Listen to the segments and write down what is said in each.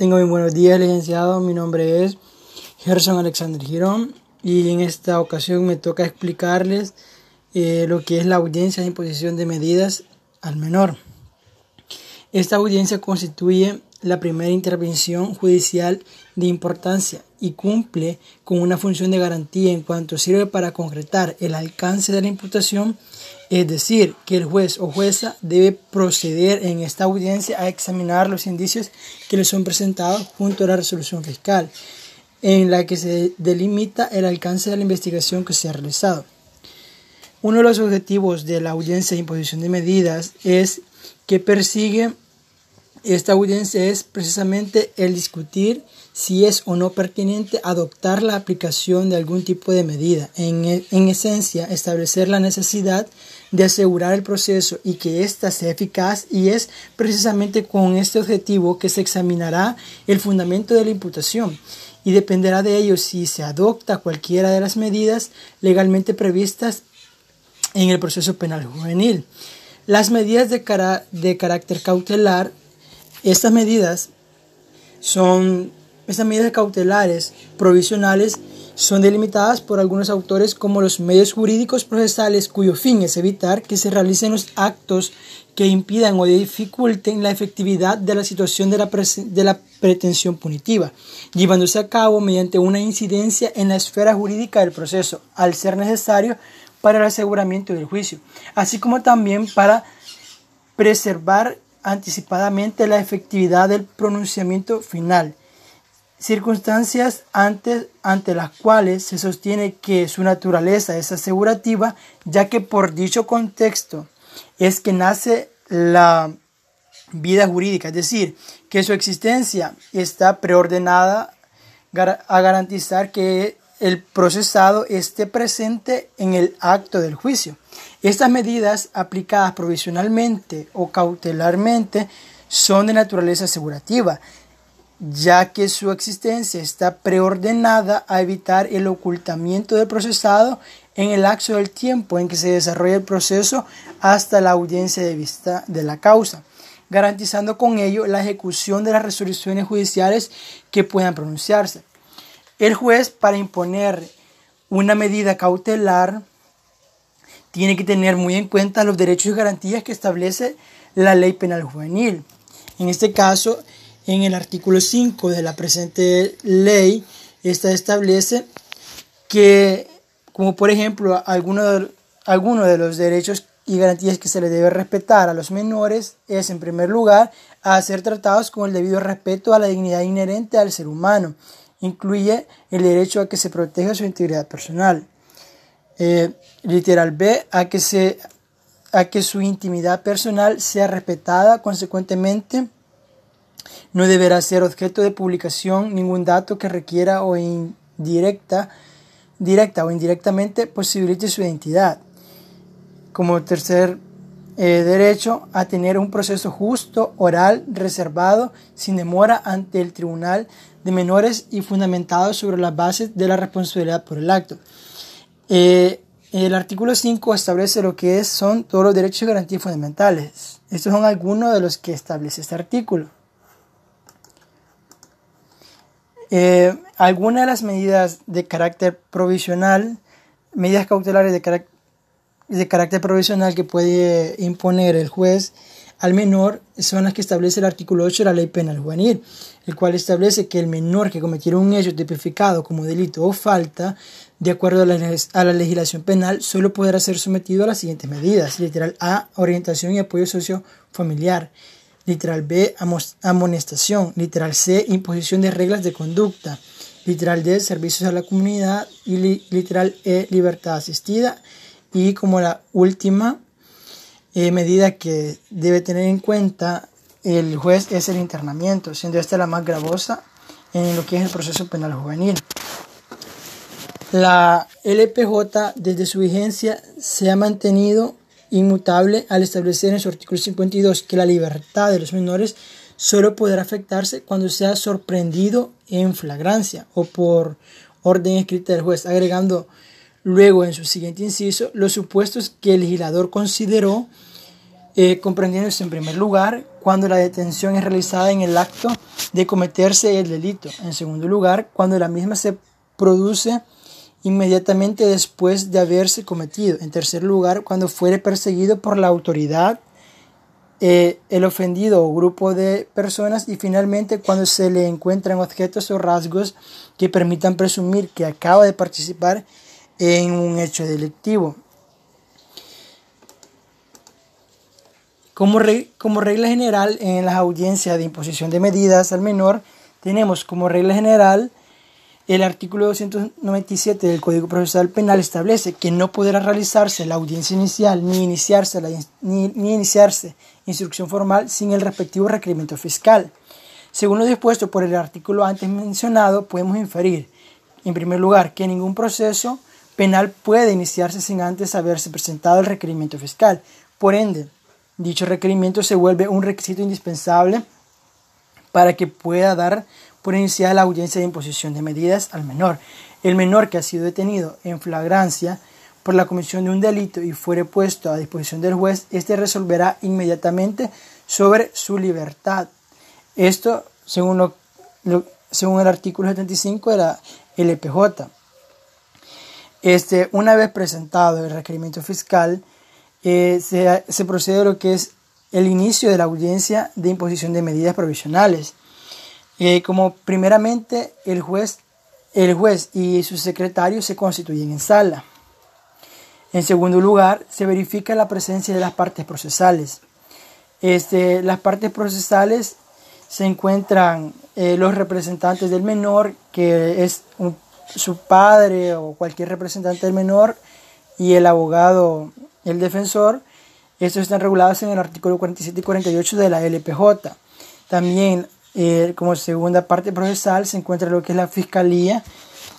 Tengo muy buenos días, licenciado. Mi nombre es Gerson Alexander Girón y en esta ocasión me toca explicarles eh, lo que es la audiencia de imposición de medidas al menor. Esta audiencia constituye la primera intervención judicial de importancia y cumple con una función de garantía en cuanto sirve para concretar el alcance de la imputación, es decir, que el juez o jueza debe proceder en esta audiencia a examinar los indicios que le son presentados junto a la resolución fiscal, en la que se delimita el alcance de la investigación que se ha realizado. Uno de los objetivos de la audiencia de imposición de medidas es que persigue esta audiencia es precisamente el discutir si es o no pertinente adoptar la aplicación de algún tipo de medida. En, e, en esencia, establecer la necesidad de asegurar el proceso y que ésta sea eficaz y es precisamente con este objetivo que se examinará el fundamento de la imputación y dependerá de ello si se adopta cualquiera de las medidas legalmente previstas en el proceso penal juvenil. Las medidas de, de carácter cautelar estas medidas son, estas medidas cautelares provisionales son delimitadas por algunos autores como los medios jurídicos procesales cuyo fin es evitar que se realicen los actos que impidan o dificulten la efectividad de la situación de la, de la pretensión punitiva, llevándose a cabo mediante una incidencia en la esfera jurídica del proceso, al ser necesario para el aseguramiento del juicio, así como también para preservar anticipadamente la efectividad del pronunciamiento final, circunstancias ante, ante las cuales se sostiene que su naturaleza es asegurativa, ya que por dicho contexto es que nace la vida jurídica, es decir, que su existencia está preordenada a garantizar que el procesado esté presente en el acto del juicio. Estas medidas aplicadas provisionalmente o cautelarmente son de naturaleza asegurativa, ya que su existencia está preordenada a evitar el ocultamiento del procesado en el lapso del tiempo en que se desarrolla el proceso hasta la audiencia de vista de la causa, garantizando con ello la ejecución de las resoluciones judiciales que puedan pronunciarse. El juez, para imponer una medida cautelar, tiene que tener muy en cuenta los derechos y garantías que establece la ley penal juvenil. En este caso, en el artículo 5 de la presente ley, esta establece que, como por ejemplo, alguno de los derechos y garantías que se le debe respetar a los menores es, en primer lugar, a ser tratados con el debido respeto a la dignidad inherente al ser humano incluye el derecho a que se proteja su integridad personal. Eh, literal B, a que, se, a que su intimidad personal sea respetada, consecuentemente, no deberá ser objeto de publicación ningún dato que requiera o indirecta, directa o indirectamente posibilite su identidad. Como tercer eh, derecho a tener un proceso justo, oral, reservado, sin demora ante el tribunal de menores y fundamentado sobre las bases de la responsabilidad por el acto. Eh, el artículo 5 establece lo que son todos los derechos y garantías fundamentales. Estos son algunos de los que establece este artículo. Eh, algunas de las medidas de carácter provisional, medidas cautelares de carácter de carácter provisional que puede imponer el juez al menor son las que establece el artículo 8 de la Ley Penal Juvenil, el cual establece que el menor que cometiera un hecho tipificado como delito o falta, de acuerdo a la, legislación penal, solo podrá ser sometido a las siguientes medidas. Literal A, orientación y apoyo sociofamiliar. Literal B, amonestación. Literal C, imposición de reglas de conducta. Literal D, servicios a la comunidad. Y literal E, libertad asistida. Y como la última eh, medida que debe tener en cuenta el juez es el internamiento, siendo esta la más gravosa en lo que es el proceso penal juvenil. La LPJ desde su vigencia se ha mantenido inmutable al establecer en su artículo 52 que la libertad de los menores solo podrá afectarse cuando sea sorprendido en flagrancia o por orden escrita del juez, agregando Luego, en su siguiente inciso, los supuestos que el legislador consideró, eh, comprendiéndose en primer lugar cuando la detención es realizada en el acto de cometerse el delito. En segundo lugar, cuando la misma se produce inmediatamente después de haberse cometido. En tercer lugar, cuando fuere perseguido por la autoridad, eh, el ofendido o grupo de personas. Y finalmente, cuando se le encuentran objetos o rasgos que permitan presumir que acaba de participar en un hecho delictivo. Como, como regla general, en las audiencias de imposición de medidas al menor, tenemos como regla general el artículo 297 del Código Procesal Penal establece que no podrá realizarse la audiencia inicial ni iniciarse, ni iniciarse instrucción formal sin el respectivo requerimiento fiscal. Según lo dispuesto por el artículo antes mencionado, podemos inferir, en primer lugar, que ningún proceso penal puede iniciarse sin antes haberse presentado el requerimiento fiscal. Por ende, dicho requerimiento se vuelve un requisito indispensable para que pueda dar por iniciar la audiencia de imposición de medidas al menor. El menor que ha sido detenido en flagrancia por la comisión de un delito y fuere puesto a disposición del juez, éste resolverá inmediatamente sobre su libertad. Esto según, según el artículo 75 de la LPJ. Este, una vez presentado el requerimiento fiscal, eh, se, se procede a lo que es el inicio de la audiencia de imposición de medidas provisionales. Eh, como primeramente el juez, el juez y su secretario se constituyen en sala. En segundo lugar, se verifica la presencia de las partes procesales. Este, las partes procesales se encuentran eh, los representantes del menor, que es su padre o cualquier representante del menor, y el abogado, el defensor. Estos están regulados en el artículo 47 y 48 de la LPJ. También eh, como segunda parte procesal se encuentra lo que es la fiscalía,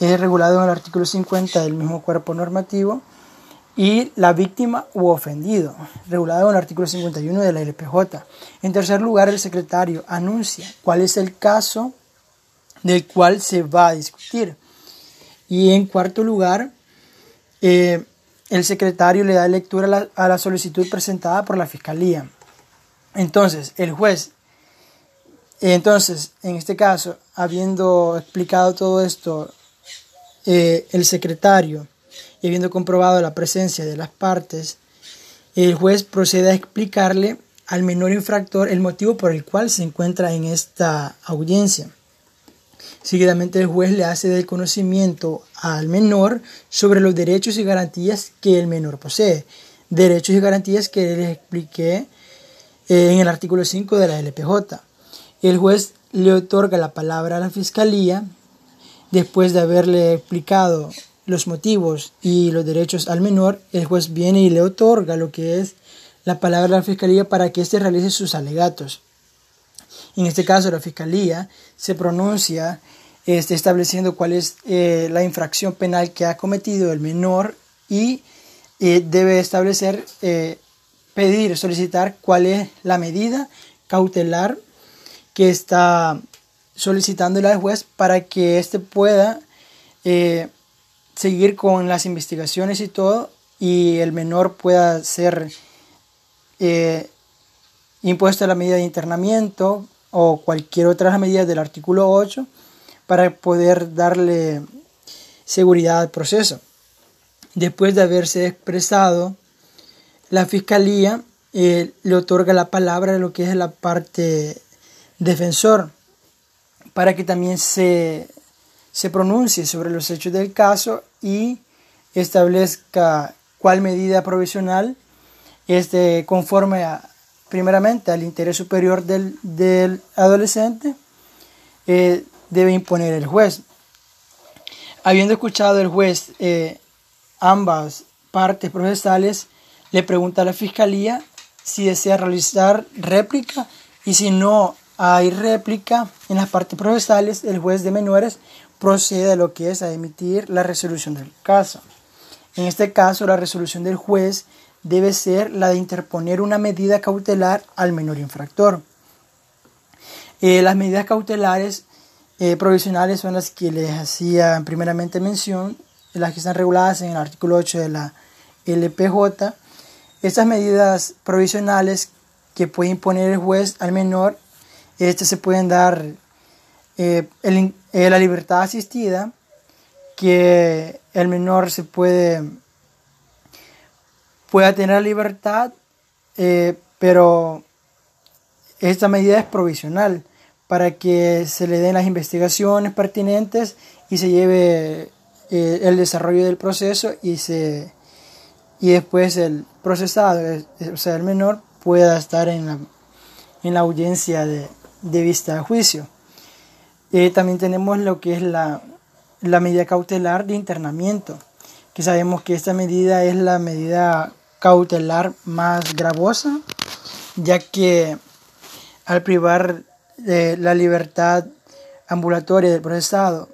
es regulado en el artículo 50 del mismo cuerpo normativo, y la víctima u ofendido, regulado en el artículo 51 de la LPJ. En tercer lugar, el secretario anuncia cuál es el caso del cual se va a discutir. Y en cuarto lugar, eh, el secretario le da lectura a la, a la solicitud presentada por la fiscalía. Entonces, el juez entonces, en este caso, habiendo explicado todo esto, eh, el secretario y habiendo comprobado la presencia de las partes, el juez procede a explicarle al menor infractor el motivo por el cual se encuentra en esta audiencia. Seguidamente el juez le hace del conocimiento al menor sobre los derechos y garantías que el menor posee. Derechos y garantías que les expliqué eh, en el artículo 5 de la LPJ. El juez le otorga la palabra a la fiscalía después de haberle explicado los motivos y los derechos al menor, el juez viene y le otorga lo que es la palabra a la fiscalía para que éste realice sus alegatos. En este caso, la fiscalía se pronuncia este, estableciendo cuál es eh, la infracción penal que ha cometido el menor y eh, debe establecer, eh, pedir, solicitar cuál es la medida cautelar que está solicitándole al juez para que éste pueda seguir con las investigaciones y todo y el menor pueda ser eh, impuesto a la medida de internamiento o cualquier otra medida del artículo 8 para poder darle seguridad al proceso. Después de haberse expresado, la fiscalía eh, le otorga la palabra a lo que es la parte defensor para que también se, se pronuncie sobre los hechos del caso y establezca cuál medida provisional este, conforme a, primeramente al interés superior del, del adolescente eh, debe imponer el juez. Habiendo escuchado el juez eh, ambas partes procesales, le pregunta a la fiscalía si desea realizar réplica y si no hay réplica en las partes procesales, el juez de menores procede a lo que es a emitir la resolución del caso. En este caso, la resolución del juez debe ser la de interponer una medida cautelar al menor infractor. Eh, las medidas cautelares eh, provisionales son las que les hacía primeramente mención, las que están reguladas en el artículo 8 de la LPJ. Estas medidas provisionales que puede imponer el juez al menor, este se pueden dar eh, la libertad asistida, que el menor se puede pueda tener libertad, eh, pero esta medida es provisional para que se le den las investigaciones pertinentes y se lleve el desarrollo del proceso y se y después el procesado, o sea, el menor, pueda estar en la, en la audiencia de, de vista de juicio. Eh, también tenemos lo que es la, la medida cautelar de internamiento, que sabemos que esta medida es la medida cautelar más gravosa, ya que al privar de la libertad ambulatoria del procesado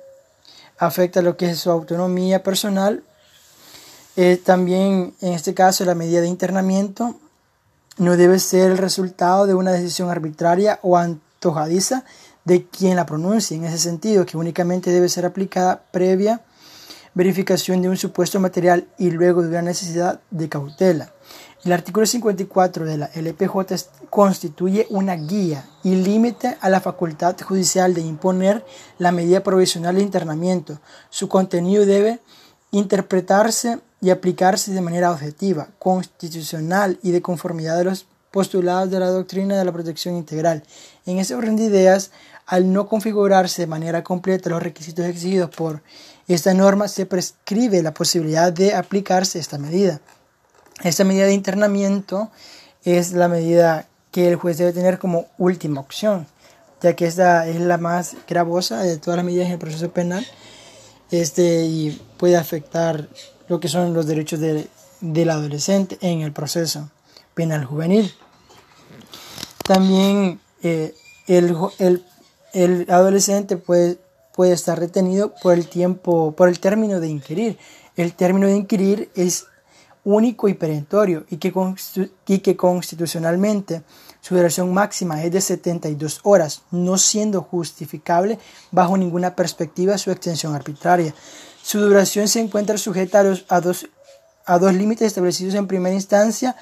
afecta lo que es su autonomía personal eh, también en este caso la medida de internamiento no debe ser el resultado de una decisión arbitraria o antojadiza de quien la pronuncie, en ese sentido que únicamente debe ser aplicada previa verificación de un supuesto material y luego de una necesidad de cautela. El artículo 54 de la LPJ constituye una guía y límite a la facultad judicial de imponer la medida provisional de internamiento. Su contenido debe interpretarse y aplicarse de manera objetiva, constitucional y de conformidad de los postulados de la doctrina de la protección integral. En ese orden de ideas, al no configurarse de manera completa los requisitos exigidos por esta norma, se prescribe la posibilidad de aplicarse esta medida. Esta medida de internamiento es la medida que el juez debe tener como última opción, ya que esta es la más gravosa de todas las medidas en el proceso penal este, y puede afectar lo que son los derechos de, del adolescente en el proceso penal juvenil. También eh, el, el, el, adolescente puede, puede estar retenido por el tiempo, por el término de inquirir. El término de inquirir es único y perentorio y que, y que constitucionalmente su duración máxima es de 72 horas, no siendo justificable bajo ninguna perspectiva su extensión arbitraria. Su duración se encuentra sujeta a, dos, a dos límites establecidos en primera instancia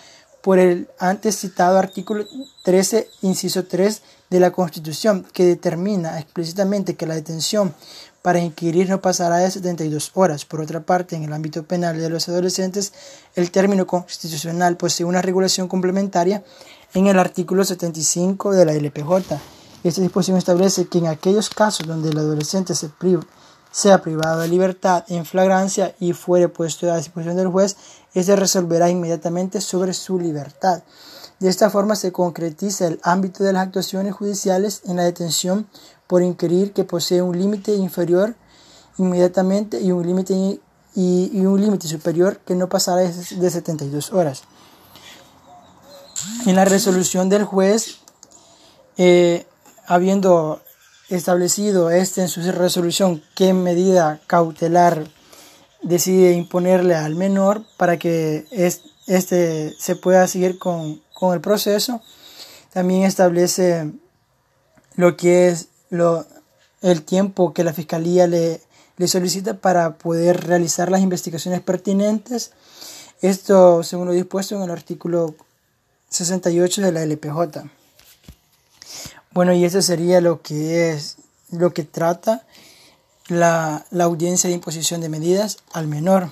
por el antes citado artículo 13, inciso 3 de la Constitución, que determina explícitamente que la detención para inquirir no pasará de 72 horas. Por otra parte, en el ámbito penal de los adolescentes, el término constitucional posee una regulación complementaria en el artículo 75 de la LPJ. Esta disposición establece que en aquellos casos donde el adolescente se sea privado de libertad en flagrancia y fuere puesto a disposición del juez, éste resolverá inmediatamente sobre su libertad. De esta forma se concretiza el ámbito de las actuaciones judiciales en la detención por inquirir que posee un límite inferior inmediatamente y un límite y, un límite superior que no pasará de 72 horas. En la resolución del juez, eh, habiendo establecido este en su resolución qué medida cautelar decide imponerle al menor para que este se pueda seguir con, con el proceso, también establece lo que es lo, el tiempo que la Fiscalía le, le solicita para poder realizar las investigaciones pertinentes. Esto según lo dispuesto en el artículo 68 de la LPJ. Bueno, y eso sería lo que es lo que trata la, la audiencia de imposición de medidas al menor.